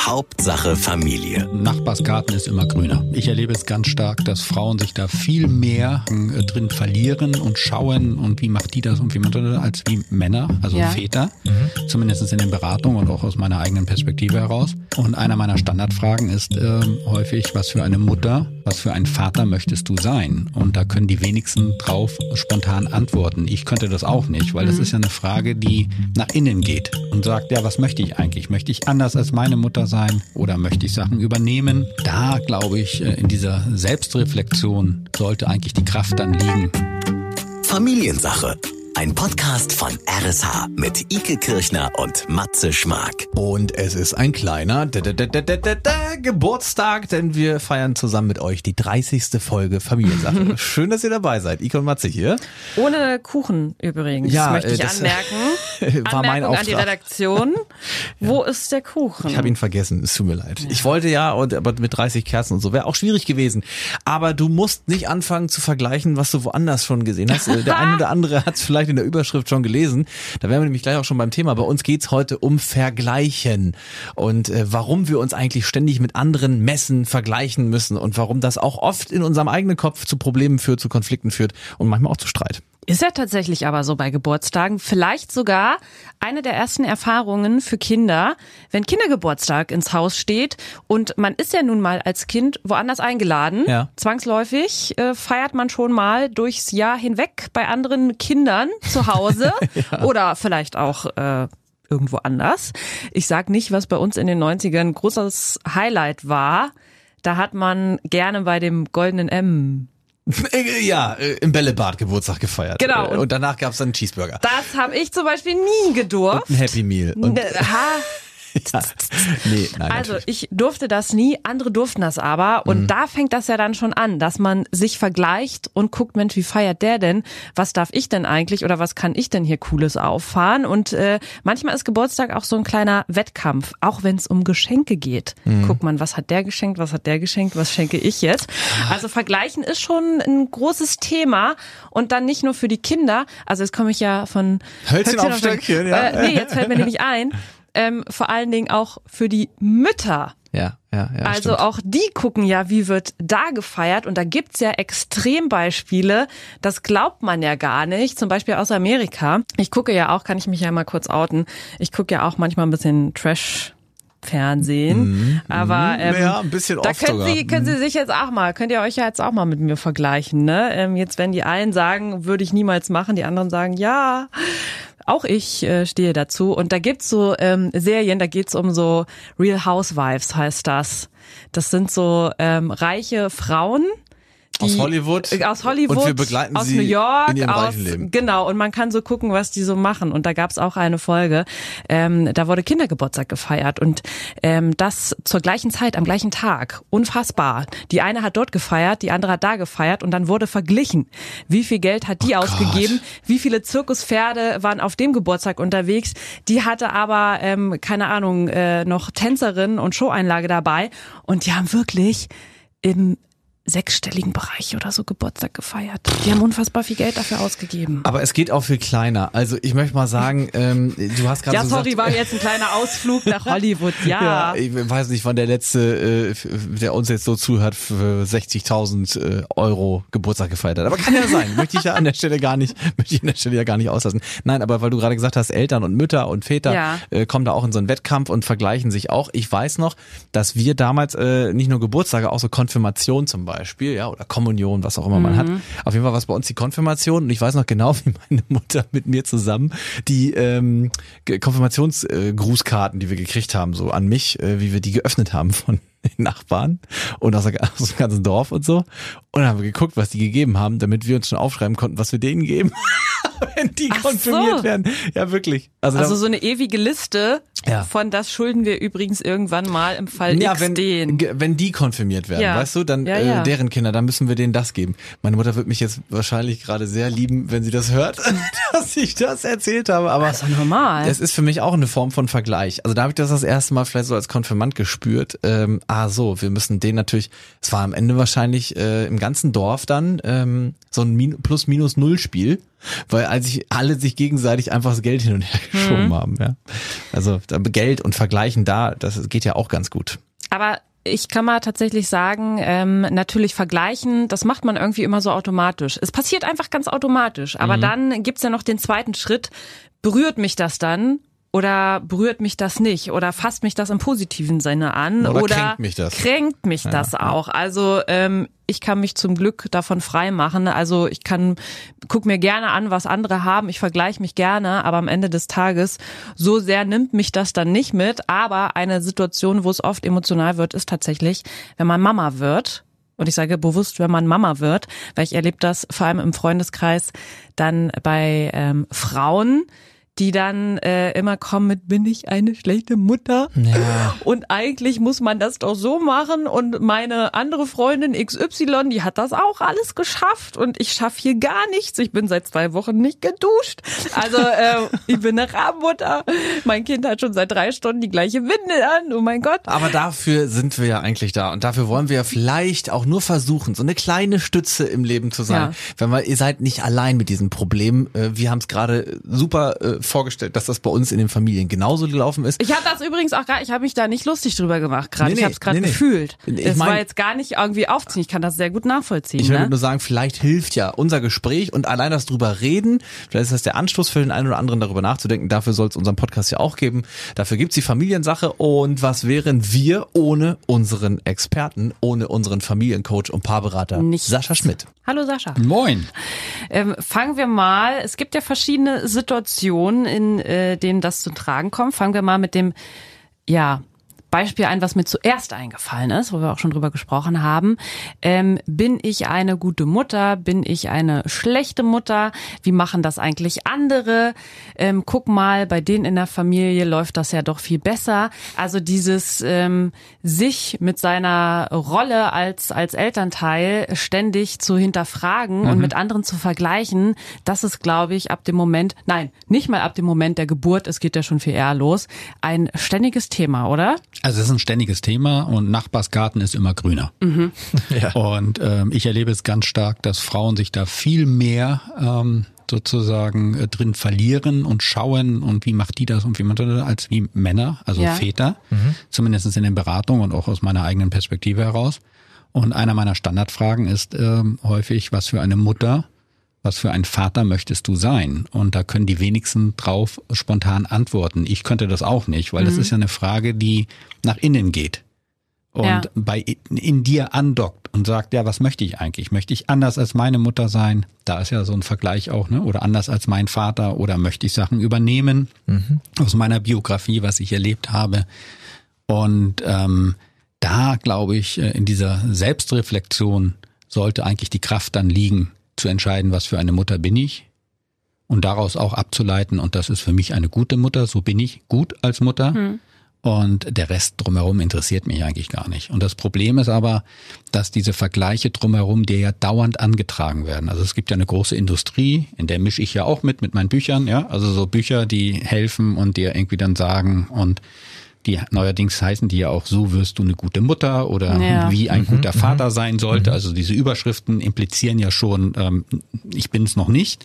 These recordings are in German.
Hauptsache Familie. Nachbarsgarten ist immer grüner. Ich erlebe es ganz stark, dass Frauen sich da viel mehr äh, drin verlieren und schauen und wie macht die das und wie macht das als wie Männer, also Ja. Väter, zumindest in den Beratungen und auch aus meiner eigenen Perspektive heraus. Und einer meiner Standardfragen ist ähm, häufig, was für eine Mutter, was für ein Vater möchtest du sein? Und da können die wenigsten drauf spontan antworten. Ich könnte das auch nicht, weil das ist ja eine Frage, die nach innen geht und sagt, ja, was möchte ich eigentlich? Möchte ich anders als meine Mutter sein oder möchte ich Sachen übernehmen? Da glaube ich, äh, in dieser Selbstreflexion sollte eigentlich die Kraft dann liegen. Familiensache. Ein Podcast von RSH mit Ike Kirchner und Matze Schmark. Und es ist ein kleiner d -d -d Geburtstag, denn wir feiern zusammen mit euch die 30. Folge Familiensache. Schön, dass ihr dabei seid. Ike und Matze hier. Ohne Kuchen übrigens, Ja, möchte ich das anmerken. war mein Anmerkung an die Auftrag. Redaktion. Wo ist der Kuchen? Ich habe ihn vergessen, es tut mir leid. Ich wollte ja, und, aber mit 30 Kerzen und so wäre auch schwierig gewesen. Aber du musst nicht anfangen zu vergleichen, was du woanders schon gesehen hast. Der eine oder andere hat es vielleicht in der Überschrift schon gelesen. Da wären wir nämlich gleich auch schon beim Thema. Bei uns geht's heute um Vergleichen und äh, warum wir uns eigentlich ständig mit anderen messen, vergleichen müssen und warum das auch oft in unserem eigenen Kopf zu Problemen führt, zu Konflikten führt und manchmal auch zu Streit. Ist ja tatsächlich aber so bei Geburtstagen. Vielleicht sogar eine der ersten Erfahrungen für Kinder, wenn Kindergeburtstag ins Haus steht und man ist ja nun mal als Kind woanders eingeladen. Ja. Zwangsläufig äh, feiert man schon mal durchs Jahr hinweg bei anderen Kindern zu Hause oder vielleicht auch äh, irgendwo anders. Ich sag nicht, was bei uns in den 90ern ein großes Highlight war. Da hat man gerne bei dem goldenen M Ja, äh, im Bällebad Geburtstag gefeiert. Genau. Äh, Und danach gab's dann einen Cheeseburger. Das habe ich zum Beispiel nie gedurft. Ein Happy Meal. Und, ha, ja. Nee, nein, also natürlich. ich durfte das nie, andere durften das aber. Und Mhm. da fängt das ja dann schon an, dass man sich vergleicht und guckt, Mensch, wie feiert der denn? Was darf ich denn eigentlich oder was kann ich denn hier Cooles auffahren? Und äh, manchmal ist Geburtstag auch so ein kleiner Wettkampf, auch wenn es um Geschenke geht. Mhm. Guckt man, was hat der geschenkt, was hat der geschenkt, was schenke ich jetzt? Also vergleichen ist schon ein großes Thema und dann nicht nur für die Kinder. Also jetzt komme ich ja von Hölzchen auf Stöckchen, ja. Äh, nee, jetzt fällt mir nämlich ein. Ähm, vor allen Dingen auch für die Mütter. Ja, ja, ja. also stimmt. auch die gucken ja, wie wird da gefeiert. Und da gibt's ja Extrembeispiele, das glaubt man ja gar nicht. Zum Beispiel aus Amerika. Ich gucke ja auch, kann ich mich ja mal kurz outen, ich gucke ja auch manchmal ein bisschen Trash. Fernsehen, aber ähm, Mhm. Ja, ein bisschen da oft können sogar. Sie können Mhm. Sie sich jetzt auch mal, könnt ihr euch ja jetzt auch mal mit mir vergleichen, ne? Ähm, jetzt wenn die einen sagen, würde ich niemals machen, die anderen sagen, ja, auch ich äh, stehe dazu. Und da gibt's so ähm, Serien, da geht's um so Real Housewives heißt das. Das sind so ähm, reiche Frauen. Aus Hollywood. äh, Aus Hollywood. Und wir begleiten aus sie New York, in ihrem aus, reichen Leben. Genau, und man kann so gucken, was die so machen. Und da gab's auch eine Folge, ähm, da wurde Kindergeburtstag gefeiert und ähm, das zur gleichen Zeit, am gleichen Tag. Unfassbar. Die eine hat dort gefeiert, die andere hat da gefeiert und dann wurde verglichen. Wie viel Geld hat die Oh ausgegeben? Wie viele Zirkuspferde waren auf dem Geburtstag unterwegs? Die hatte aber, ähm, keine Ahnung, äh, noch Tänzerin und Showeinlage dabei. Und die haben wirklich im sechsstelligen Bereich oder so Geburtstag gefeiert. Die haben unfassbar viel Geld dafür ausgegeben. Aber es geht auch viel kleiner. Also ich möchte mal sagen, ähm, du hast gerade Ja, so sorry, gesagt, war jetzt ein kleiner Ausflug nach Hollywood, ja. Ja, ich weiß nicht, wann der letzte, äh, der uns jetzt so zuhört, für 60.000 äh, Euro Geburtstag gefeiert hat. Aber kann ja sein. möchte ich ja an der Stelle gar nicht, möchte ich an der Stelle ja gar nicht auslassen. Nein, aber weil du gerade gesagt hast, Eltern und Mütter und Väter Ja. äh, kommen da auch in so einen Wettkampf und vergleichen sich auch. Ich weiß noch, dass wir damals äh, nicht nur Geburtstage, auch so Konfirmation zum Beispiel, ja, oder Kommunion, was auch immer man hat. Auf jeden Fall war es bei uns die Konfirmation und ich weiß noch genau, wie meine Mutter mit mir zusammen die ähm, Konfirmationsgrußkarten, die wir gekriegt haben, so an mich, äh, wie wir die geöffnet haben von den Nachbarn und aus, der, aus dem ganzen Dorf und so. Und dann haben wir geguckt, was die gegeben haben, damit wir uns schon aufschreiben konnten, was wir denen geben, wenn die Ach konfirmiert so. werden. Ja, wirklich. Also, Also da, so eine ewige Liste Ja. von das schulden wir übrigens irgendwann mal im Fall ja, X wenn, den. wenn die konfirmiert werden, Ja. weißt du, dann Ja. Äh, deren Kinder, dann müssen wir denen das geben. Meine Mutter wird mich jetzt wahrscheinlich gerade sehr lieben, wenn sie das hört, dass ich das erzählt habe. Aber Das ist doch normal. es ist für mich auch eine Form von Vergleich. Also da habe ich das das erste Mal vielleicht so als Konfirmand gespürt. Ähm, ah so, wir müssen den natürlich, es war am Ende wahrscheinlich äh, im ganzen Dorf dann ähm, so ein Min Plus-Minus-Null-Spiel, weil als ich alle sich gegenseitig einfach das Geld hin und her geschoben Mhm. haben. Ja. Also Geld und Vergleichen da, das geht ja auch ganz gut. Aber ich kann mal tatsächlich sagen, ähm, natürlich vergleichen, das macht man irgendwie immer so automatisch. Es passiert einfach ganz automatisch. Aber dann gibt's ja noch den zweiten Schritt. Berührt mich das dann? Oder berührt mich das nicht? Oder fasst mich das im positiven Sinne an? Oder kränkt mich das? Kränkt mich das auch? Also ähm, ich kann mich zum Glück davon frei machen. Also ich kann, guck mir gerne an, was andere haben. Ich vergleiche mich gerne, aber am Ende des Tages so sehr nimmt mich das dann nicht mit. Aber eine Situation, wo es oft emotional wird, ist tatsächlich, wenn man Mama wird. Und ich sage bewusst, wenn man Mama wird, weil ich erlebe das vor allem im Freundeskreis dann bei ähm, Frauen, die dann äh, immer kommen mit, bin ich eine schlechte Mutter? Ja. Und eigentlich muss man das doch so machen. Und meine andere Freundin XY, die hat das auch alles geschafft. Und ich schaffe hier gar nichts. Ich bin seit zwei Wochen nicht geduscht. Also äh, ich bin eine Rabenmutter. Mein Kind hat schon seit drei Stunden die gleiche Windel an. Oh mein Gott. Aber dafür sind wir ja eigentlich da und dafür wollen wir ja vielleicht auch nur versuchen, so eine kleine Stütze im Leben zu sein. Ja. Wenn wir, ihr seid nicht allein mit diesem Problem. Äh, Wir haben es gerade super äh, vorgestellt, dass das bei uns in den Familien genauso gelaufen ist. Ich habe das übrigens auch gar, ich habe mich da nicht lustig drüber gemacht gerade. Nee, ich nee, habe es gerade nee, nee. gefühlt. Ich Es mein- war jetzt gar nicht irgendwie aufziehen. Ich kann das sehr gut nachvollziehen. Ich würde ne? nur sagen, vielleicht hilft ja unser Gespräch und allein das drüber reden. Vielleicht ist das der Anstoß für den einen oder anderen, darüber nachzudenken. Dafür soll es unseren Podcast ja auch geben. Dafür gibt's die Familiensache. Und was wären wir ohne unseren Experten, ohne unseren Familiencoach und Paarberater Nichts. Sascha Schmidt? Hallo Sascha. Moin. Ähm, fangen wir mal, es gibt ja verschiedene Situationen, in äh, denen das zu tragen kommt. Fangen wir mal mit dem, ja, Beispiel ein, was mir zuerst eingefallen ist, wo wir auch schon drüber gesprochen haben. Ähm, bin ich eine gute Mutter? Bin ich eine schlechte Mutter? Wie machen das eigentlich andere? Ähm, guck mal, bei denen in der Familie läuft das ja doch viel besser. Also dieses ähm, sich mit seiner Rolle als als Elternteil ständig zu hinterfragen und mit anderen zu vergleichen, das ist, glaube ich, ab dem Moment, nein, nicht mal ab dem Moment der Geburt, es geht ja schon viel eher los, ein ständiges Thema, oder? Also es ist ein ständiges Thema und Nachbarsgarten ist immer grüner. Ja. Und ähm, ich erlebe es ganz stark, dass Frauen sich da viel mehr ähm, sozusagen äh, drin verlieren und schauen und wie macht die das und wie macht die das, als wie Männer, also Ja. Väter, zumindest in den Beratungen und auch aus meiner eigenen Perspektive heraus. Und einer meiner Standardfragen ist ähm, häufig, was für eine Mutter, was für ein Vater möchtest du sein? Und da können die wenigsten drauf spontan antworten. Ich könnte das auch nicht, weil das ist ja eine Frage, die nach innen geht und Ja. bei in dir andockt und sagt, ja, was möchte ich eigentlich? Möchte ich anders als meine Mutter sein? Da ist ja so ein Vergleich auch, ne? Oder anders als mein Vater oder möchte ich Sachen übernehmen aus meiner Biografie, was ich erlebt habe? Und ähm, da glaube ich, äh, in dieser Selbstreflexion sollte eigentlich die Kraft dann liegen, zu entscheiden, was für eine Mutter bin ich und daraus auch abzuleiten, und das ist für mich eine gute Mutter, so bin ich gut als Mutter. Und der Rest drumherum interessiert mich eigentlich gar nicht. Und das Problem ist aber, dass diese Vergleiche drumherum dir ja dauernd angetragen werden. Also es gibt ja eine große Industrie, in der mische ich ja auch mit, mit meinen Büchern, ja. Also so Bücher, die helfen und dir irgendwie dann sagen und die neuerdings heißen die ja auch, so wirst du eine gute Mutter oder Ja. wie ein guter Vater sein sollte. Also diese Überschriften implizieren ja schon, ähm, ich bin es noch nicht.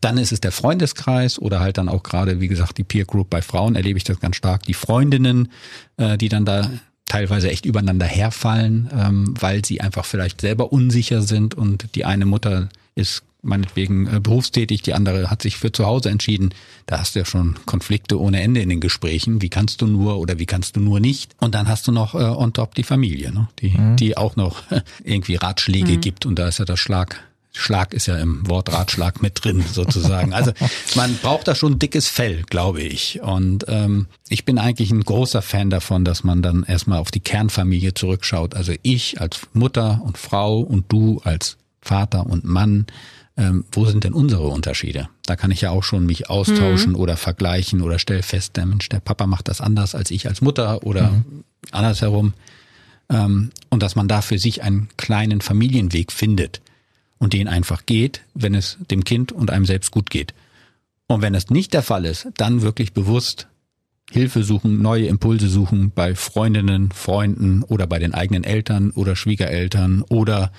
Dann ist es der Freundeskreis oder halt dann auch gerade, wie gesagt, die Peer Group bei Frauen erlebe ich das ganz stark. Die Freundinnen, äh, die dann da teilweise echt übereinander herfallen, ähm, weil sie einfach vielleicht selber unsicher sind und die eine Mutter ist meinetwegen äh, berufstätig, die andere hat sich für zu Hause entschieden. Da hast du ja schon Konflikte ohne Ende in den Gesprächen. Wie kannst du nur oder wie kannst du nur nicht? Und dann hast du noch äh, on top die Familie, ne? die, die auch noch irgendwie Ratschläge gibt und da ist ja das Schlag. Schlag ist ja im Wort Ratschlag mit drin, sozusagen. Also man braucht da schon ein dickes Fell, glaube ich. Und ähm, ich bin eigentlich ein großer Fan davon, dass man dann erstmal auf die Kernfamilie zurückschaut. Also ich als Mutter und Frau und du als Vater und Mann. Ähm, wo sind denn unsere Unterschiede? Da kann ich ja auch schon mich austauschen oder vergleichen oder stell fest, der Mensch, der Papa macht das anders als ich als Mutter oder andersherum. Ähm, und dass man da für sich einen kleinen Familienweg findet und den einfach geht, wenn es dem Kind und einem selbst gut geht. Und wenn es nicht der Fall ist, dann wirklich bewusst Hilfe suchen, neue Impulse suchen bei Freundinnen, Freunden oder bei den eigenen Eltern oder Schwiegereltern oder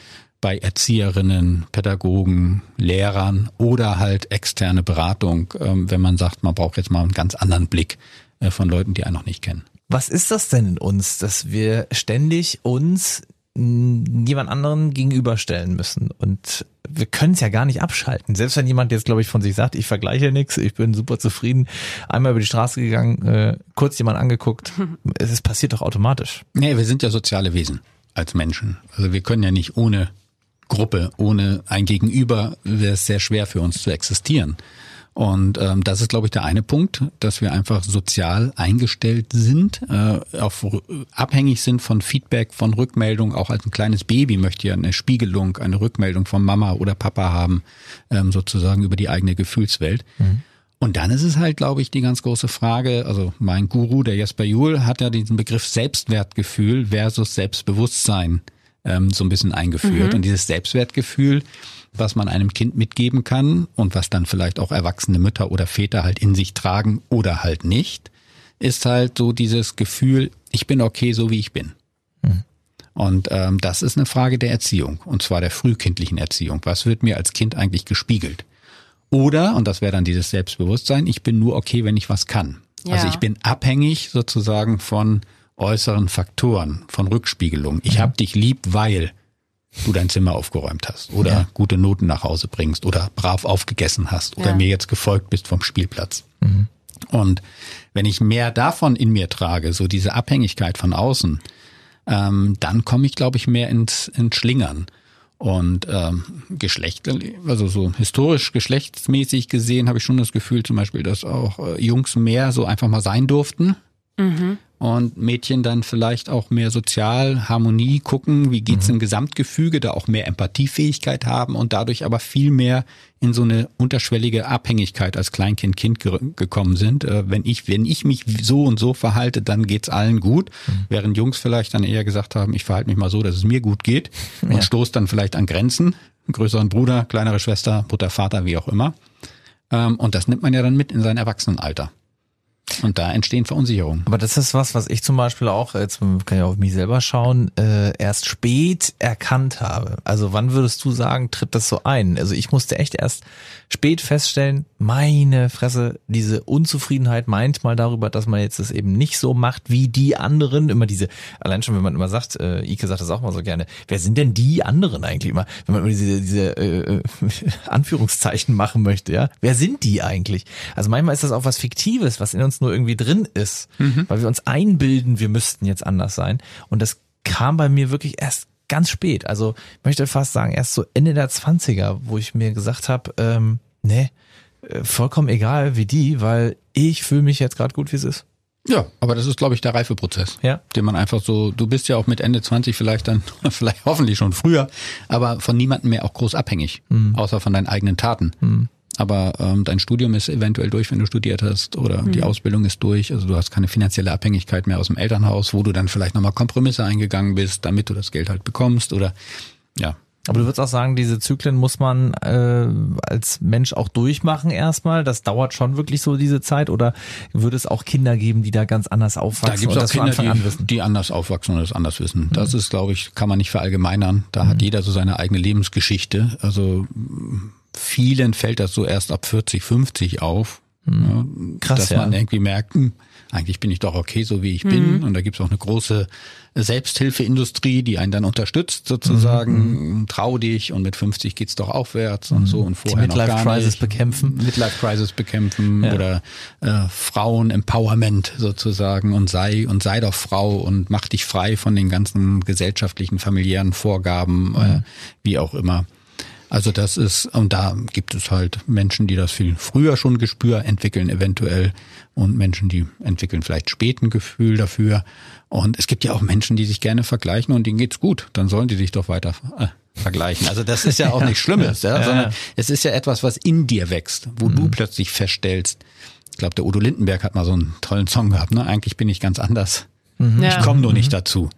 bei Erzieherinnen, Pädagogen, Lehrern oder halt externe Beratung, ähm, wenn man sagt, man braucht jetzt mal einen ganz anderen Blick äh, von Leuten, die einen noch nicht kennen. Was ist das denn in uns, dass wir ständig uns jemand anderen gegenüberstellen müssen. Und wir können es ja gar nicht abschalten. Selbst wenn jemand jetzt, glaube ich, von sich sagt, ich vergleiche nichts, ich bin super zufrieden, einmal über die Straße gegangen, äh, kurz jemand angeguckt, es ist passiert doch automatisch. Nee, wir sind ja soziale Wesen als Menschen. Also wir können ja nicht ohne Gruppe, ohne ein Gegenüber, wäre es sehr schwer für uns zu existieren. Und ähm, das ist, glaube ich, der eine Punkt, dass wir einfach sozial eingestellt sind, äh, auf, abhängig sind von Feedback, von Rückmeldung. Auch als ein kleines Baby möchte ja eine Spiegelung, eine Rückmeldung von Mama oder Papa haben, ähm, sozusagen über die eigene Gefühlswelt. Mhm. Und dann ist es halt, glaube ich, die ganz große Frage, also mein Guru, der Jesper Juhl, hat ja diesen Begriff Selbstwertgefühl versus Selbstbewusstsein ähm, so ein bisschen eingeführt. Mhm. Und dieses Selbstwertgefühl was man einem Kind mitgeben kann und was dann vielleicht auch erwachsene Mütter oder Väter halt in sich tragen oder halt nicht, ist halt so dieses Gefühl, ich bin okay, so wie ich bin. Mhm. Und ähm, das ist eine Frage der Erziehung, und zwar der frühkindlichen Erziehung. Was wird mir als Kind eigentlich gespiegelt? Oder, und das wäre dann dieses Selbstbewusstsein, ich bin nur okay, wenn ich was kann. Also ja. Also ich bin abhängig sozusagen von äußeren Faktoren, von Rückspiegelung. Ich mhm. hab dich lieb, weil du dein Zimmer aufgeräumt hast oder ja. gute Noten nach Hause bringst oder brav aufgegessen hast oder ja. mir jetzt gefolgt bist vom Spielplatz. Mhm. Und wenn ich mehr davon in mir trage, so diese Abhängigkeit von außen, ähm, dann komme ich, glaube ich, mehr ins, ins Schlingern. Und ähm, Geschlecht, also so historisch geschlechtsmäßig gesehen, habe ich schon das Gefühl zum Beispiel, dass auch äh, Jungs mehr so einfach mal sein durften. Mhm und Mädchen dann vielleicht auch mehr sozial Harmonie gucken, wie geht's mhm. im Gesamtgefüge, da auch mehr Empathiefähigkeit haben und dadurch aber viel mehr in so eine unterschwellige Abhängigkeit als Kleinkind Kind ge gekommen sind. Äh, wenn ich wenn ich mich so und so verhalte, dann geht's allen gut, mhm. während Jungs vielleicht dann eher gesagt haben, ich verhalte mich mal so, dass es mir gut geht und ja. stoß dann vielleicht an Grenzen, größeren Bruder, kleinere Schwester, Mutter, Vater, wie auch immer. Ähm, und das nimmt man ja dann mit in sein Erwachsenenalter. Und da entstehen Verunsicherungen. Aber das ist was, was ich zum Beispiel auch, jetzt kann ich auf mich selber schauen, äh, erst spät erkannt habe. Also wann würdest du sagen, tritt das so ein? Also ich musste echt erst spät feststellen, meine Fresse, diese Unzufriedenheit meint mal darüber, dass man jetzt es eben nicht so macht wie die anderen. Immer diese, allein schon, wenn man immer sagt, äh, Ike sagt das auch mal so gerne, wer sind denn die anderen eigentlich immer? Wenn man immer diese, diese äh, Anführungszeichen machen möchte, ja? Wer sind die eigentlich? Also manchmal ist das auch was Fiktives, was in uns nur irgendwie drin ist, mhm. weil wir uns einbilden, wir müssten jetzt anders sein. Und das kam bei mir wirklich erst ganz spät. Also ich möchte fast sagen, erst so Ende der Zwanziger, wo ich mir gesagt habe, ähm, nee, äh, vollkommen egal wie die, weil ich fühle mich jetzt gerade gut, wie es ist. Ja, aber das ist, glaube ich, der Reifeprozess, ja. den man einfach so, du bist ja auch mit Ende 20 vielleicht dann, vielleicht hoffentlich schon früher, aber von niemandem mehr auch groß abhängig, mhm. außer von deinen eigenen Taten. Mhm. Aber ähm, dein Studium ist eventuell durch, wenn du studiert hast, oder mhm. die Ausbildung ist durch. Also du hast keine finanzielle Abhängigkeit mehr aus dem Elternhaus, wo du dann vielleicht nochmal Kompromisse eingegangen bist, damit du das Geld halt bekommst. Oder ja, aber du würdest auch sagen, diese Zyklen muss man äh, als Mensch auch durchmachen erstmal. Das dauert schon wirklich so diese Zeit. Oder würde es auch Kinder geben, die da ganz anders aufwachsen? Da gibt es auch Kinder, an die, die, anders aufwachsen und das anders wissen. Das mhm. ist, glaube ich, kann man nicht verallgemeinern. Da mhm. hat jeder so seine eigene Lebensgeschichte. Also vielen fällt das so erst ab 40, 50 auf. Mhm. Krass, dass man irgendwie merkt, hm, eigentlich bin ich doch okay, so wie ich bin. Mhm. Und da gibt's auch eine große Selbsthilfeindustrie, die einen dann unterstützt sozusagen. Mhm. Trau dich und mit 50 geht's doch aufwärts und so und vorher die Midlife Crisis bekämpfen. Midlife Crisis bekämpfen ja. oder äh, Frauen Empowerment sozusagen und sei und sei doch Frau und mach dich frei von den ganzen gesellschaftlichen familiären Vorgaben, mhm. äh, wie auch immer. Also das ist, und da gibt es halt Menschen, die das viel früher schon Gespür entwickeln, eventuell, und Menschen, die entwickeln vielleicht spät ein Gefühl dafür. Und es gibt ja auch Menschen, die sich gerne vergleichen und denen geht's gut. Dann sollen die sich doch weiter äh, vergleichen. Also das ist ja auch nichts Schlimmes, ja, sondern es ist ja etwas, was in dir wächst, wo mhm. du plötzlich feststellst. Ich glaube, der Udo Lindenberg hat mal so einen tollen Song gehabt. Ne? Eigentlich bin ich ganz anders. Mhm. Ich komme nur nicht dazu.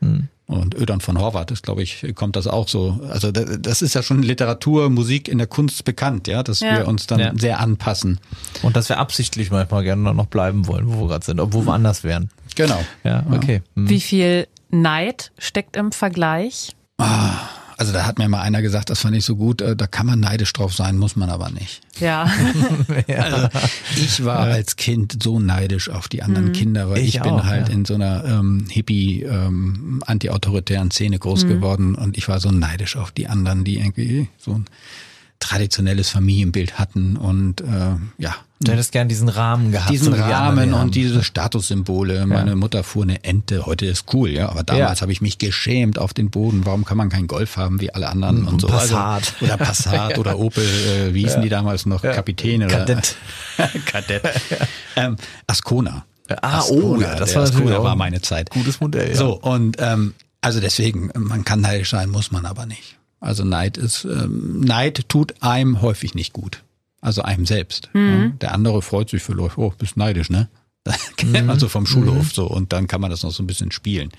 Und Ödern von Horvath ist, glaube ich, kommt das auch so. Also das ist ja schon Literatur, Musik in der Kunst bekannt, ja, dass Ja. wir uns dann Ja. sehr anpassen. Und dass wir absichtlich manchmal gerne noch bleiben wollen, wo wir gerade sind, obwohl wir anders wären. Genau. Ja, okay. Hm. Wie viel Neid steckt im Vergleich? Also da hat mir mal einer gesagt, das fand ich so gut, äh, da kann man neidisch drauf sein, muss man aber nicht. Ja. Also ich war als Kind so neidisch auf die anderen Kinder, weil ich, Ich bin auch, halt ja. in so einer ähm, hippie, ähm, anti-autoritären Szene groß geworden und ich war so neidisch auf die anderen, die irgendwie so ein traditionelles Familienbild hatten und äh, ja, Du hättest gern diesen Rahmen gehabt. diesen so Rahmen und diese Statussymbole. Meine Mutter fuhr eine Ente, heute ist cool, ja, aber damals Ja. habe ich mich geschämt auf den Boden. Warum kann man kein Golf haben wie alle anderen und so? Passat. Also, oder Passat oder Opel, äh, wie hießen die damals noch? Kapitän oder Kadett. Kadett. ähm, Ascona. Ah, Ascona, oh ja, das war Ascona war ein meine Zeit. Gutes Modell, ja. So, und ähm, also deswegen, man kann neidisch sein, muss man aber nicht. Also Neid ist, ähm, Neid tut einem häufig nicht gut. Also einem selbst. Ja. Der andere freut sich vielleicht, oh, bist neidisch, ne? Kennt man so vom Schulhof so und dann kann man das noch so ein bisschen spielen.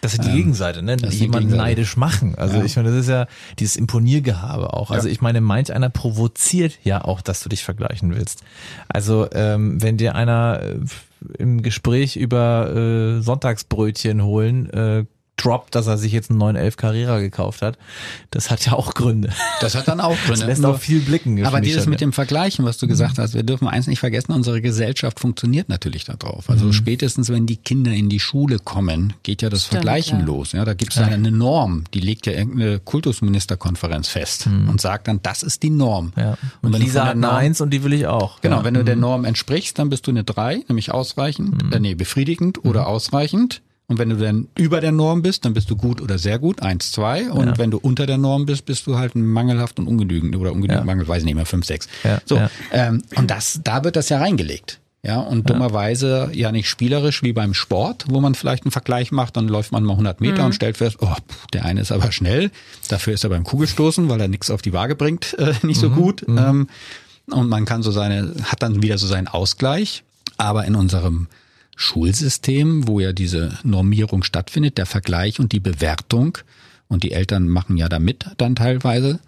Das ist die Gegenseite, ne? Ähm, die Jemanden Gegenseite. neidisch machen. Also Ja. ich meine, das ist ja dieses Imponiergehabe auch. Also Ja. ich meine, manch einer provoziert ja auch, dass du dich vergleichen willst. Also ähm, wenn dir einer äh, im Gespräch über äh, Sonntagsbrötchen holen äh, droppt, dass er sich jetzt einen 911 Carrera gekauft hat, das hat ja auch Gründe. Das hat dann auch Gründe. Das lässt Nur- auch viel blicken. Aber dieses schon, mit ja. dem Vergleichen, was du gesagt hast, wir dürfen eins nicht vergessen, unsere Gesellschaft funktioniert natürlich darauf. Also spätestens, wenn die Kinder in die Schule kommen, geht ja das Stimmt, Vergleichen ja. los. Ja, da gibt es ja eine Norm, die legt ja irgendeine Kultusministerkonferenz fest und sagt dann, das ist die Norm. Ja. Und Und Lisa hat eine Eins und die will ich auch. Genau, ja. wenn du der Norm entsprichst, dann bist du eine drei, nämlich ausreichend, äh, nee, befriedigend oder ausreichend. Und wenn du dann über der Norm bist, dann bist du gut oder sehr gut, eins, zwei. Und Ja. wenn du unter der Norm bist, bist du halt mangelhaft und ungenügend oder ungenügend, Ja. Mangel, weiß ich nicht mehr, fünf, sechs. Ja, So, ja. Ähm, und das, da wird das ja reingelegt. Ja, und dummerweise ja nicht spielerisch wie beim Sport, wo man vielleicht einen Vergleich macht, dann läuft man mal 100 Meter und stellt fest, oh, pff, der eine ist aber schnell, dafür ist er beim Kugelstoßen, weil er nichts auf die Waage bringt, äh, nicht so gut. Ähm, und man kann so seine, hat dann wieder so seinen Ausgleich. Aber in unserem Schulsystem, wo ja diese Normierung stattfindet, der Vergleich und die Bewertung, und die Eltern machen ja da mit dann teilweise,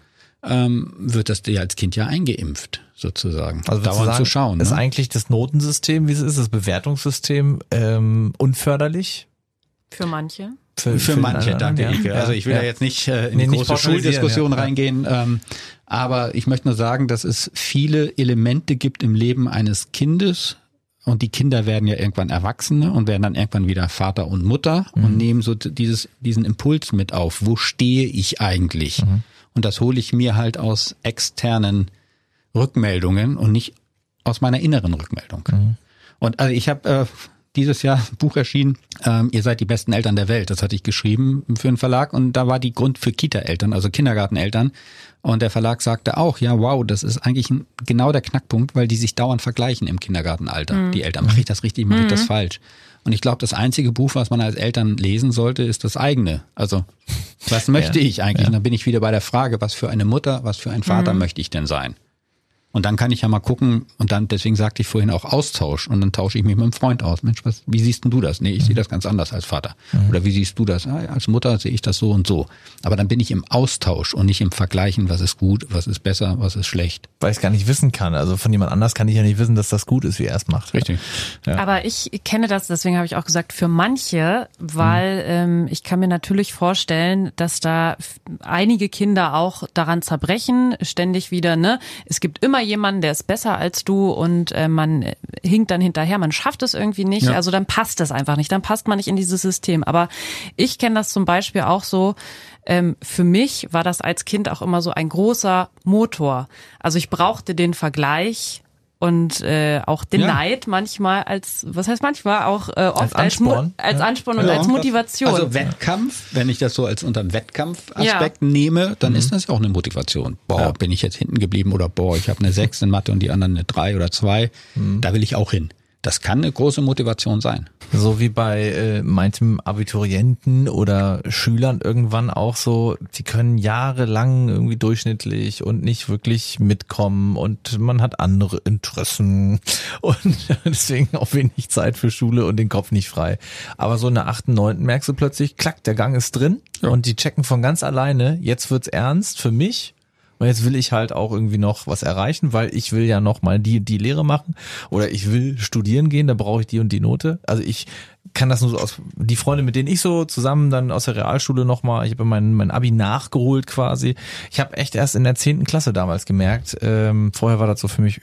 ähm, wird das dir als Kind ja eingeimpft, sozusagen. Also dauernd sagen, zu schauen. Ist Ne? eigentlich das Notensystem, wie es ist, das Bewertungssystem ähm, unförderlich? Für manche. Für, den manche, einen oder danke? Ike. Ja. Also ich will ja. ja jetzt nicht äh, in Nee, die große Schuldiskussion. Ja. reingehen, ähm, aber ich möchte nur sagen, dass es viele Elemente gibt im Leben eines Kindes und die Kinder werden ja irgendwann Erwachsene und werden dann irgendwann wieder Vater und Mutter Mhm. und nehmen so dieses, diesen Impuls mit auf. Wo stehe ich eigentlich? Mhm. Und das hole ich mir halt aus externen Rückmeldungen und nicht aus meiner inneren Rückmeldung. Mhm. Und also ich habe äh, dieses Jahr ein Buch erschienen, ähm, ihr seid die besten Eltern der Welt. Das hatte ich geschrieben für einen Verlag und da war die Grund für Kita-Eltern, also Kindergarteneltern. Und der Verlag sagte auch, ja, wow, das ist eigentlich ein, genau der Knackpunkt, weil die sich dauernd vergleichen im Kindergartenalter. Die Eltern, mache ich das richtig, mache ich das falsch? Und ich glaube, das einzige Buch, was man als Eltern lesen sollte, ist das eigene. Also, was möchte Ja, ich eigentlich? Und dann bin ich wieder bei der Frage, was für eine Mutter, was für ein Vater möchte ich denn sein? Und dann kann ich ja mal gucken, und dann, deswegen sagte ich vorhin auch Austausch, und dann tausche ich mich mit einem Freund aus. Mensch, was, wie siehst denn du das? Nee, ich sehe das ganz anders als Vater. Oder wie siehst du das? Ah, ja, als Mutter sehe ich das so und so. Aber dann bin ich im Austausch und nicht im Vergleichen, was ist gut, was ist besser, was ist schlecht. Weil ich es gar nicht wissen kann. Also von jemand anders kann ich ja nicht wissen, dass das gut ist, wie er es macht. Ja. Aber ich kenne das, deswegen habe ich auch gesagt, für manche, weil ähm, ich kann mir natürlich vorstellen, dass da einige Kinder auch daran zerbrechen, ständig wieder, ne? Es gibt immer jemanden, der ist besser als du und äh, man hinkt dann hinterher, man schafft es irgendwie nicht, Ja. also dann passt es einfach nicht, dann passt man nicht in dieses System. Aber ich kenne das zum Beispiel auch so, ähm, für mich war das als Kind auch immer so ein großer Motor. Also ich brauchte den Vergleich und äh, auch den Ja. Neid manchmal als, was heißt manchmal auch äh, oft als, Mo- Ansporn, als ja. Ansporn und Ja. als Motivation. Also Wettkampf, wenn ich das so als unter dem Wettkampfaspekt nehme, dann ist das ja auch eine Motivation. Boah, Ja. bin ich jetzt hinten geblieben oder boah, ich habe eine sechs in Mathe und die anderen eine drei oder zwei. Da will ich auch hin. Das kann eine große Motivation sein. So wie bei äh, manchem Abiturienten oder Schülern irgendwann auch so, die können jahrelang irgendwie durchschnittlich und nicht wirklich mitkommen und man hat andere Interessen und deswegen auch wenig Zeit für Schule und den Kopf nicht frei. Aber so in der achten, neunten merkst du plötzlich, klack, der Gang ist drin Ja. und die checken von ganz alleine, jetzt wird's ernst für mich und jetzt will ich halt auch irgendwie noch was erreichen, weil ich will ja noch mal die die Lehre machen oder ich will studieren gehen, da brauche ich die und die Note. Also ich kann das nur so aus die Freunde, mit denen ich so zusammen dann aus der Realschule noch mal, ich habe mein mein Abi nachgeholt quasi. Ich habe echt erst in der zehnten Klasse damals gemerkt. Ähm, vorher war das so für mich.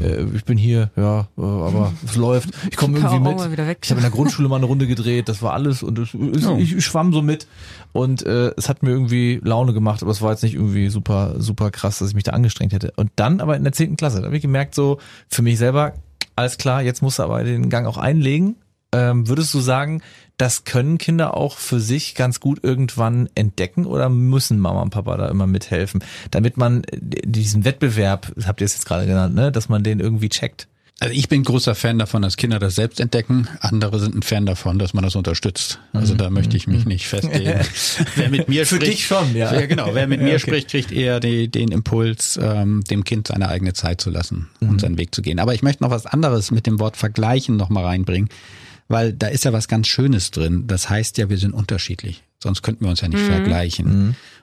Äh, Ich bin hier, ja, äh, aber es läuft. Ich komme irgendwie mit. wieder weg. Ich habe in der Grundschule mal eine Runde gedreht, das war alles und es, es, Ja. ich, ich schwamm so mit und äh, es hat mir irgendwie Laune gemacht, aber es war jetzt nicht irgendwie super super krass, dass ich mich da angestrengt hätte. Und dann aber in der zehnten Klasse, da habe ich gemerkt so für mich selber, alles klar, jetzt musst du aber den Gang auch einlegen. Ähm, würdest du sagen, das können Kinder auch für sich ganz gut irgendwann entdecken oder müssen Mama und Papa da immer mithelfen, damit man äh, diesen Wettbewerb, habt ihr es jetzt gerade genannt, ne, dass man den irgendwie checkt? Also ich bin großer Fan davon, dass Kinder das selbst entdecken. Andere sind ein Fan davon, dass man das unterstützt. Also da möchte ich mich nicht festlegen. wer mit mir Für spricht, dich schon, ja. Ja, genau. Wer mit mir okay. spricht, kriegt eher die, den Impuls, ähm, dem Kind seine eigene Zeit zu lassen und seinen Weg zu gehen. Aber ich möchte noch was anderes mit dem Wort Vergleichen noch mal reinbringen, weil da ist ja was ganz Schönes drin. Das heißt ja, wir sind unterschiedlich. Sonst könnten wir uns ja nicht vergleichen.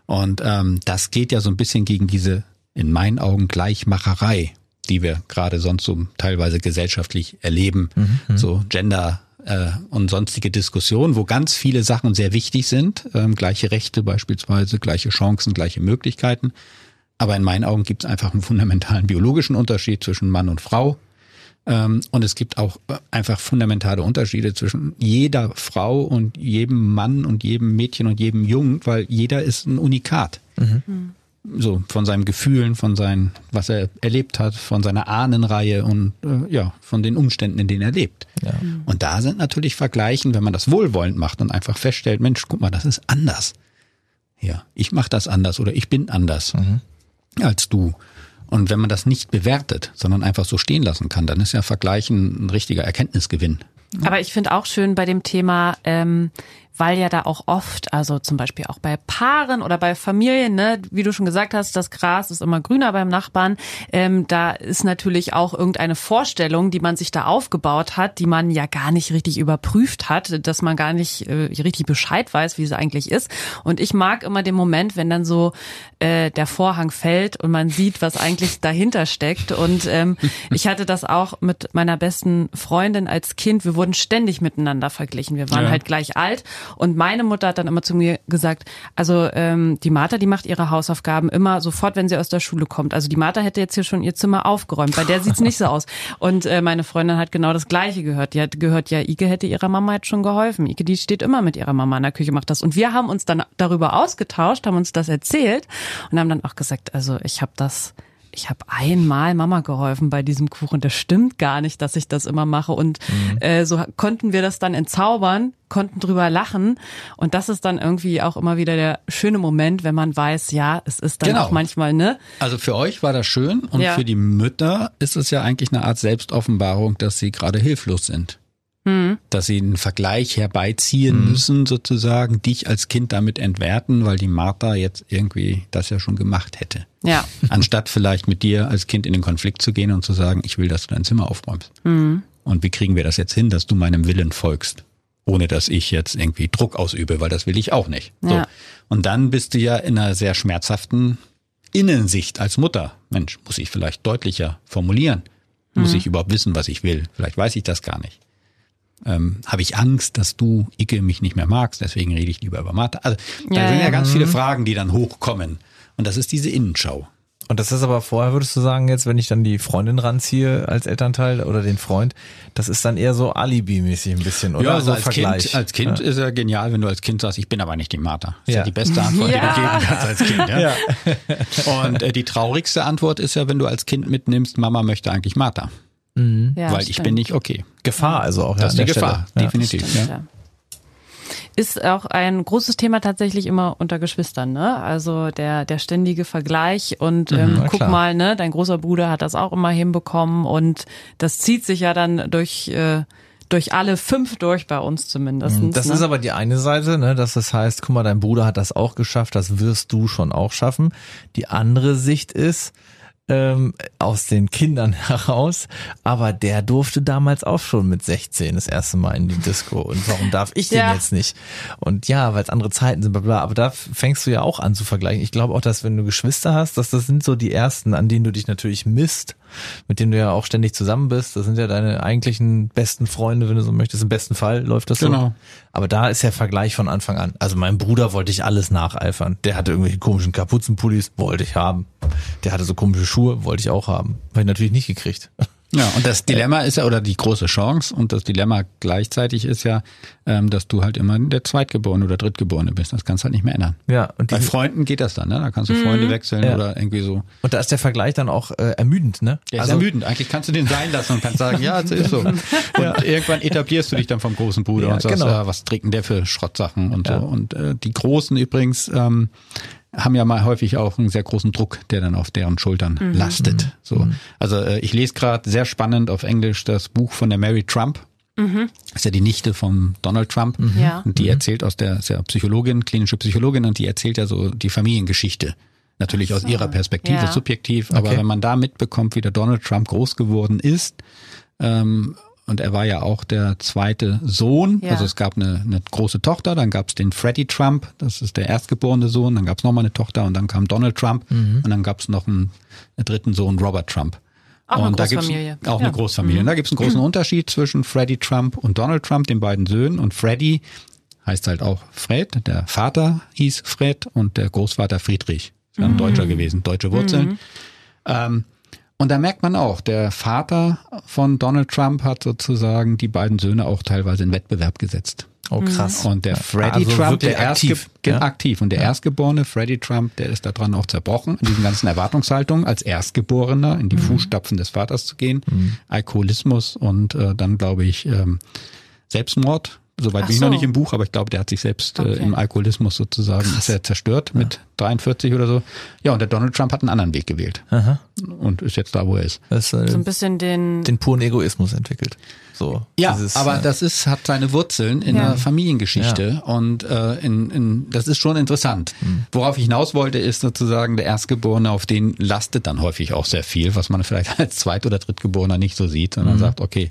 Und ähm, das geht ja so ein bisschen gegen diese, in meinen Augen, Gleichmacherei, die wir gerade sonst so teilweise gesellschaftlich erleben. So Gender äh, und sonstige Diskussionen, wo ganz viele Sachen sehr wichtig sind. Ähm, gleiche Rechte beispielsweise, gleiche Chancen, gleiche Möglichkeiten. Aber in meinen Augen gibt es einfach einen fundamentalen biologischen Unterschied zwischen Mann und Frau. Ähm, und es gibt auch äh, einfach fundamentale Unterschiede zwischen jeder Frau und jedem Mann und jedem Mädchen und jedem Jungen, weil jeder ist ein Unikat. So von seinen Gefühlen, von seinen, was er erlebt hat, von seiner Ahnenreihe und äh, ja, von den Umständen, in denen er lebt. Ja. Und da sind natürlich Vergleichen, wenn man das wohlwollend macht und einfach feststellt, Mensch, guck mal, das ist anders. Ja, ich mache das anders oder ich bin anders als du. Und wenn man das nicht bewertet, sondern einfach so stehen lassen kann, dann ist ja Vergleichen ein richtiger Erkenntnisgewinn. Aber ich finde auch schön bei dem Thema, ähm, weil ja da auch oft, also zum Beispiel auch bei Paaren oder bei Familien, ne, wie du schon gesagt hast, das Gras ist immer grüner beim Nachbarn. Ähm, da ist natürlich auch irgendeine Vorstellung, die man sich da aufgebaut hat, die man ja gar nicht richtig überprüft hat, dass man gar nicht äh, richtig Bescheid weiß, wie sie eigentlich ist. Und ich mag immer den Moment, wenn dann so äh, der Vorhang fällt und man sieht, was eigentlich dahinter steckt. Und ähm, ich hatte das auch mit meiner besten Freundin als Kind. Wir wurden ständig miteinander verglichen. Wir waren Ja. halt gleich alt. Und meine Mutter hat dann immer zu mir gesagt, also ähm, die Martha, die macht ihre Hausaufgaben immer sofort, wenn sie aus der Schule kommt. Also die Martha hätte jetzt hier schon ihr Zimmer aufgeräumt. Bei der sieht's nicht so aus. Und äh, meine Freundin hat genau das Gleiche gehört. Die hat gehört, ja, Ike hätte ihrer Mama jetzt schon geholfen. Ike, die steht immer mit ihrer Mama in der Küche, macht das. Und wir haben uns dann darüber ausgetauscht, haben uns das erzählt und haben dann auch gesagt, also ich habe das ich habe einmal Mama geholfen bei diesem Kuchen. Das stimmt gar nicht, dass ich das immer mache. Und äh, so konnten wir das dann entzaubern, konnten drüber lachen. Und das ist dann irgendwie auch immer wieder der schöne Moment, wenn man weiß, ja, es ist dann Genau. auch manchmal, ne? Also für euch war das schön und Ja. für die Mütter ist es ja eigentlich eine Art Selbstoffenbarung, dass sie gerade hilflos sind. Dass sie einen Vergleich herbeiziehen müssen, sozusagen, dich als Kind damit entwerten, weil die Martha jetzt irgendwie das ja schon gemacht hätte. Ja. Anstatt vielleicht mit dir als Kind in den Konflikt zu gehen und zu sagen, ich will, dass du dein Zimmer aufräumst. Und wie kriegen wir das jetzt hin, dass du meinem Willen folgst? Ohne dass ich jetzt irgendwie Druck ausübe, weil das will ich auch nicht. So. Ja. Und dann bist du ja in einer sehr schmerzhaften Innensicht als Mutter. Mensch, muss ich vielleicht deutlicher formulieren? Muss ich überhaupt wissen, was ich will? Vielleicht weiß ich das gar nicht. Ähm, Habe ich Angst, dass du, Icke, mich nicht mehr magst, deswegen rede ich lieber über Martha. Also da Ja, sind ja ja. ganz viele Fragen, die dann hochkommen. Und das ist diese Innenschau. Und das ist aber vorher, würdest du sagen, jetzt, wenn ich dann die Freundin ranziehe als Elternteil oder den Freund, das ist dann eher so Alibi-mäßig ein bisschen, oder? also so als Vergleich. Kind, als Kind ist ja genial, wenn du als Kind sagst, ich bin aber nicht die Martha. Das ist ja, Ja. die beste Antwort, die Ja. du geben kannst als Kind. Ja? Ja. Und äh, die traurigste Antwort ist ja, wenn du als Kind mitnimmst, Mama möchte eigentlich Martha, ja weil ich stimmt. bin nicht okay. Gefahr also auch. ja, Das ist eine Gefahr, Stelle. Ja. definitiv. Stimmt, ja. Ist auch ein großes Thema tatsächlich immer unter Geschwistern, ne? Also der, der ständige Vergleich und ähm, na guck klar. mal, ne, dein großer Bruder hat das auch immer hinbekommen und das zieht sich ja dann durch, äh, durch alle fünf durch bei uns zumindest. Das ne? ist aber die eine Seite, ne, dass das heißt, guck mal, dein Bruder hat das auch geschafft, das wirst du schon auch schaffen. Die andere Sicht ist, ähm, aus den Kindern heraus, aber der durfte damals auch schon mit 16 das erste Mal in die Disco und warum darf ich den Ja. jetzt nicht? Und ja, weil es andere Zeiten sind, bla bla, aber da fängst du ja auch an zu vergleichen. Ich glaube auch, dass wenn du Geschwister hast, dass das sind so die ersten, an denen du dich natürlich misst, mit denen du ja auch ständig zusammen bist. Das sind ja deine eigentlichen besten Freunde, wenn du so möchtest. Im besten Fall läuft das so. Genau. Aber da ist der Vergleich von Anfang an. Also meinem Bruder wollte ich alles nacheifern. Der hatte irgendwelche komischen Kapuzenpullis, wollte ich haben. Der hatte so komische Schuhe, wollte ich auch haben. Habe ich natürlich nicht gekriegt. Ja, und das Dilemma ist ja, oder die große Chance und das Dilemma gleichzeitig ist ja, ähm, dass du halt immer der Zweitgeborene oder Drittgeborene bist. Das kannst du halt nicht mehr ändern. Ja, und, Bei Freunden geht das dann, ne? Da kannst du Freunde wechseln Ja. oder irgendwie so. und da ist der Vergleich dann auch äh, ermüdend, ne? Der ist ermüdend. Eigentlich kannst du den sein lassen und kannst sagen, ja, das ist so. Und irgendwann etablierst du dich dann vom großen Bruder Ja, und sagst, genau. ja, was denn der für Schrottsachen und Ja. so. Und äh, die Großen übrigens ähm, haben ja mal häufig auch einen sehr großen Druck, der dann auf deren Schultern lastet. So, also äh, ich lese gerade sehr spannend auf Englisch das Buch von der Mary Trump. Ist ja die Nichte von Donald Trump. Ja. Und die erzählt aus der, ist ja Psychologin, klinische Psychologin, und die erzählt ja so die Familiengeschichte. Natürlich aus ihrer Perspektive, Ja. subjektiv, aber Okay. wenn man da mitbekommt, wie der Donald Trump groß geworden ist, ähm, und er war ja auch der zweite Sohn, Ja. also es gab eine, eine große Tochter, dann gab es den Freddie Trump, das ist der erstgeborene Sohn, dann gab es nochmal eine Tochter und dann kam Donald Trump und dann gab es noch einen, einen dritten Sohn, Robert Trump. Auch eine und da gibt's Großfamilie. Auch Ja. eine Großfamilie. Und da gibt es einen großen Unterschied zwischen Freddie Trump und Donald Trump, den beiden Söhnen. Und Freddie heißt halt auch Fred. Der Vater hieß Fred und der Großvater Friedrich. Ist ja ein Deutscher gewesen, deutsche Wurzeln. Ähm, und da merkt man auch, der Vater von Donald Trump hat sozusagen die beiden Söhne auch teilweise in Wettbewerb gesetzt. Oh krass. Und der Freddie Also Trump, der aktiv, ja? aktiv und der Erstgeborene, Freddie Trump, der ist daran auch zerbrochen, in diesen ganzen Erwartungshaltungen als Erstgeborener in die Fußstapfen des Vaters zu gehen, Alkoholismus und äh, dann glaube ich ähm, Selbstmord. Soweit Ach bin ich noch so. nicht im Buch, aber ich glaube, der hat sich selbst äh, Okay. im Alkoholismus sozusagen ist er zerstört mit 43 oder so. Ja, und der Donald Trump hat einen anderen Weg gewählt Aha. und ist jetzt da, wo er ist. Das, äh, So ein bisschen den, den puren Egoismus entwickelt. So. Ja, dieses, aber äh, das ist hat seine Wurzeln in Ja. der Familiengeschichte und äh, in, in, das ist schon interessant. Hm. Worauf ich hinaus wollte, ist sozusagen der Erstgeborene, auf den lastet dann häufig auch sehr viel, was man vielleicht als Zweit- oder Drittgeborener nicht so sieht, sondern sagt, okay, äh,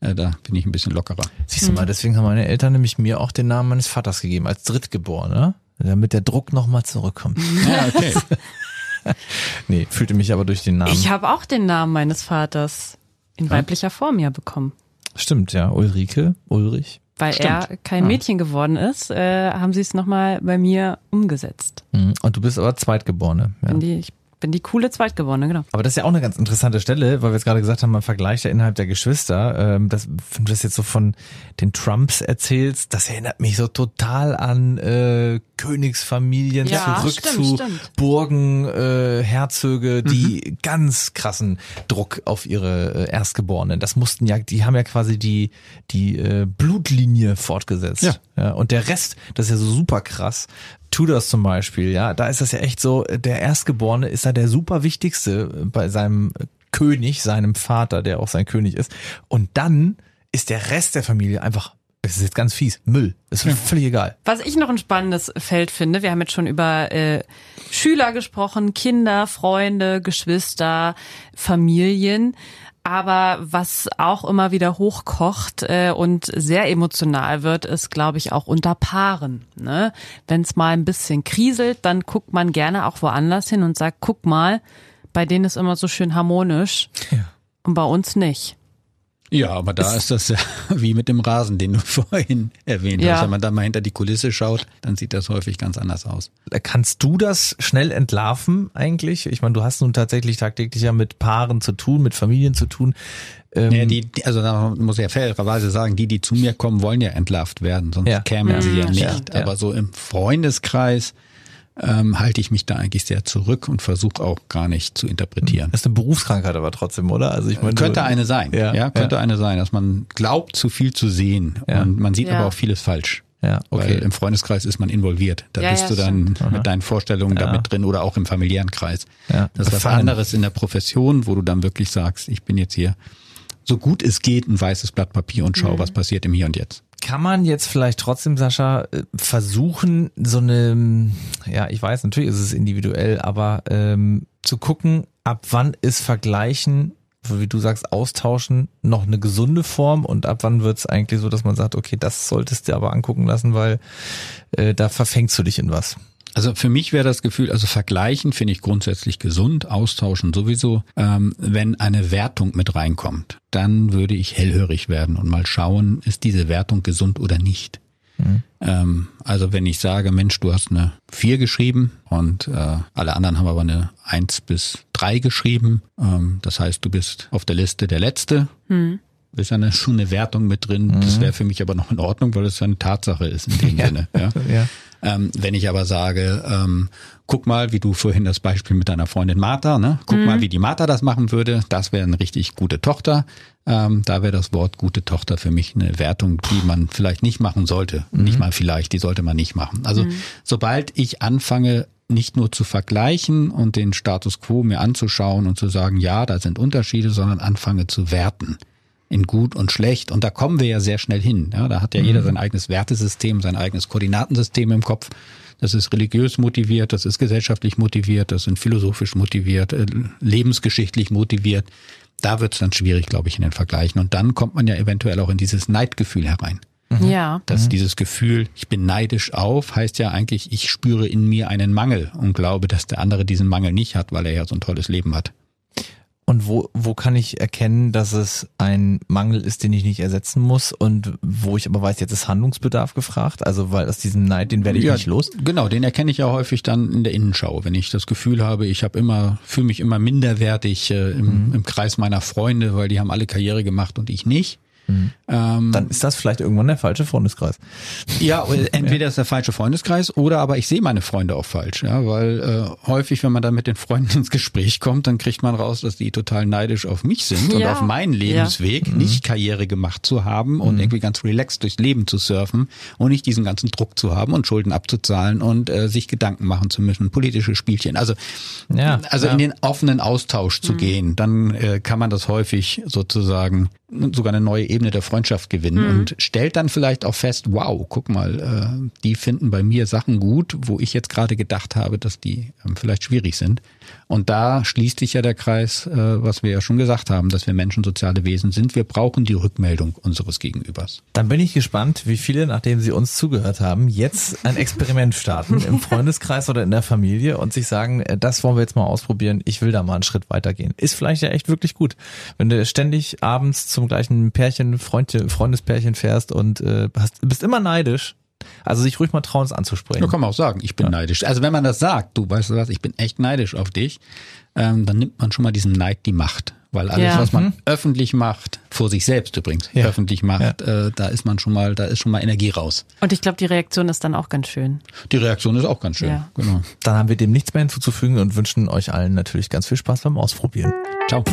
da bin ich ein bisschen lockerer. Siehst du mal, deswegen haben meine Eltern nämlich mir auch den Namen meines Vaters gegeben, als Drittgeborener, damit der Druck nochmal zurückkommt. Ja, okay. Nee, fühlte mich aber durch den Namen. ich habe auch den Namen meines Vaters in weiblicher Form ja bekommen. Stimmt, ja. Ulrike, Ulrich. Weil Stimmt. er kein Mädchen geworden ist, äh, haben sie es nochmal bei mir umgesetzt. Mhm. Und du bist aber Zweitgeborene. Ja. Bin die, ich bin die coole Zweitgeborene, genau. Aber das ist ja auch eine ganz interessante Stelle, weil wir jetzt gerade gesagt haben, man vergleicht ja innerhalb der Geschwister. Ähm, das, wenn du das jetzt so von den Trumps erzählst, das erinnert mich so total an äh, Königsfamilien Ja, zurück stimmt, zu stimmt. Burgen, äh, Herzöge, die ganz krassen Druck auf ihre äh, Erstgeborenen. Das mussten ja, die haben ja quasi die die äh, Blutlinie fortgesetzt. Ja. Ja, und der Rest, das ist ja so super krass. Tudors zum Beispiel, ja, da ist das ja echt so, der Erstgeborene ist da der super wichtigste bei seinem König, seinem Vater, der auch sein König ist. Und dann ist der Rest der Familie einfach, es ist jetzt ganz fies, Müll. Ist völlig egal. Was ich noch ein spannendes Feld finde, wir haben jetzt schon über äh, Schüler gesprochen, Kinder, Freunde, Geschwister, Familien. Aber was auch immer wieder hochkocht äh, und sehr emotional wird, ist, glaube ich, auch unter Paaren. Ne? Wenn es mal ein bisschen kriselt, dann guckt man gerne auch woanders hin und sagt, guck mal, bei denen ist immer so schön harmonisch und bei uns nicht. Ja, aber da ist das ja wie mit dem Rasen, den du vorhin erwähnt Ja. hast. Wenn man da mal hinter die Kulisse schaut, dann sieht das häufig ganz anders aus. Kannst du das schnell entlarven eigentlich? Ich meine, du hast nun tatsächlich tagtäglich ja mit Paaren zu tun, mit Familien zu tun. Ähm, Ja, die, also da muss ich ja fairerweise sagen, die, die zu mir kommen, wollen ja entlarvt werden, sonst Ja. kämen sie ja Ja, nicht. ja. Aber so im Freundeskreis ähm, halte ich mich da eigentlich sehr zurück und versuche auch gar nicht zu interpretieren. ist eine Berufskrankheit aber trotzdem, oder? Also ich meine, Könnte eine sein, Ja, ja, könnte ja. eine sein, dass man glaubt, zu viel zu sehen Ja. und man sieht Ja. aber auch vieles falsch. Ja, okay. Weil im Freundeskreis ist man involviert. Da Ja, bist ja, du dann stimmt. mit deinen Vorstellungen Ja. damit drin oder auch im familiären Kreis. Ja, Das ist was anderes in der Profession, wo du dann wirklich sagst, ich bin jetzt hier so gut es geht ein weißes Blatt Papier und schau, Mhm. was passiert im Hier und Jetzt. Kann man jetzt vielleicht trotzdem, Sascha, äh, versuchen, so eine, ja, ich weiß, natürlich ist es individuell, aber ähm, zu gucken, ab wann ist Vergleichen, wie du sagst, austauschen, noch eine gesunde Form und ab wann wird es eigentlich so, dass man sagt, okay, das solltest du aber angucken lassen, weil äh, da verfängst du dich in was. Also für mich wäre das Gefühl, also vergleichen finde ich grundsätzlich gesund, austauschen sowieso. Ähm, wenn eine Wertung mit reinkommt, dann würde ich hellhörig werden und mal schauen, ist diese Wertung gesund oder nicht. Ähm, also wenn ich sage, Mensch, du hast eine 4 geschrieben und äh, alle anderen haben aber eine 1 bis 3 geschrieben, ähm, das heißt, du bist auf der Liste der Letzte, ist ja eine, schon eine Wertung mit drin. Das wäre für mich aber noch in Ordnung, weil es ja eine Tatsache ist in dem Sinne. Ja. Ja. Ähm, wenn ich aber sage, ähm, guck mal, wie du vorhin das Beispiel mit deiner Freundin Martha, ne? guck mal, wie die Martha das machen würde, das wäre eine richtig gute Tochter. Ähm, da wäre das Wort gute Tochter für mich eine Wertung, die man vielleicht nicht machen sollte. Nicht mal vielleicht, die sollte man nicht machen. Also sobald ich anfange, nicht nur zu vergleichen und den Status quo mir anzuschauen und zu sagen, ja, da sind Unterschiede, sondern anfange zu werten in gut und schlecht. Und da kommen wir ja sehr schnell hin. Ja, da hat ja jeder sein eigenes Wertesystem, sein eigenes Koordinatensystem im Kopf. Das ist religiös motiviert, das ist gesellschaftlich motiviert, das sind philosophisch motiviert, äh, lebensgeschichtlich motiviert. Da wird es dann schwierig, glaube ich, in den Vergleichen. Und dann kommt man ja eventuell auch in dieses Neidgefühl herein. Ja. Dass dieses Gefühl, ich bin neidisch auf, heißt ja eigentlich, ich spüre in mir einen Mangel und glaube, dass der andere diesen Mangel nicht hat, weil er ja so ein tolles Leben hat. Und wo, wo kann ich erkennen, dass es ein Mangel ist, den ich nicht ersetzen muss und wo ich aber weiß, jetzt ist Handlungsbedarf gefragt? Also, weil aus diesem Neid, den werde ich Ja, nicht los. Genau, den erkenne ich ja häufig dann in der Innenschau, wenn ich das Gefühl habe, ich habe immer, fühle mich immer minderwertig äh, im, im Kreis meiner Freunde, weil die haben alle Karriere gemacht und ich nicht. Ähm, Dann ist das vielleicht irgendwann der falsche Freundeskreis. ja, oder entweder ist der falsche Freundeskreis oder aber ich sehe meine Freunde auch falsch, ja, weil äh, häufig, wenn man dann mit den Freunden ins Gespräch kommt, dann kriegt man raus, dass die total neidisch auf mich sind und Ja. auf meinen Lebensweg, nicht Karriere gemacht zu haben und irgendwie ganz relaxed durchs Leben zu surfen und nicht diesen ganzen Druck zu haben und Schulden abzuzahlen und äh, sich Gedanken machen zu müssen, politische Spielchen. Also, Ja, also ja. in den offenen Austausch zu gehen, dann äh, kann man das häufig sozusagen sogar eine neue Ebene der Freundschaft gewinnen und stellt dann vielleicht auch fest, wow, guck mal, äh, die finden bei mir Sachen gut, wo ich jetzt gerade gedacht habe, dass die ähm, vielleicht schwierig sind. Und da schließt sich ja der Kreis, äh, was wir ja schon gesagt haben, dass wir Menschen soziale Wesen sind. Wir brauchen die Rückmeldung unseres Gegenübers. Dann bin ich gespannt, wie viele, nachdem sie uns zugehört haben, jetzt ein Experiment starten im Freundeskreis oder in der Familie und sich sagen, äh, das wollen wir jetzt mal ausprobieren, ich will da mal einen Schritt weitergehen. Ist vielleicht ja echt wirklich gut. Wenn du ständig abends zum gleichen Pärchen, Freund, Freundespärchen fährst und äh, hast, bist immer neidisch, also sich ruhig mal trauen, es anzusprechen. Da kann man auch sagen, ich bin neidisch. Also wenn man das sagt, du weißt du was, ich bin echt neidisch auf dich, ähm, dann nimmt man schon mal diesem Neid die Macht. Weil alles, Ja. was man öffentlich macht, vor sich selbst übrigens, Ja. öffentlich macht, äh, da ist man schon mal, da ist schon mal Energie raus. Und ich glaube, die Reaktion ist dann auch ganz schön. Die Reaktion ist auch ganz schön. Ja. Genau. Dann haben wir dem nichts mehr hinzuzufügen und wünschen euch allen natürlich ganz viel Spaß beim Ausprobieren. Ciao.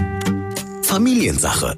Familiensache.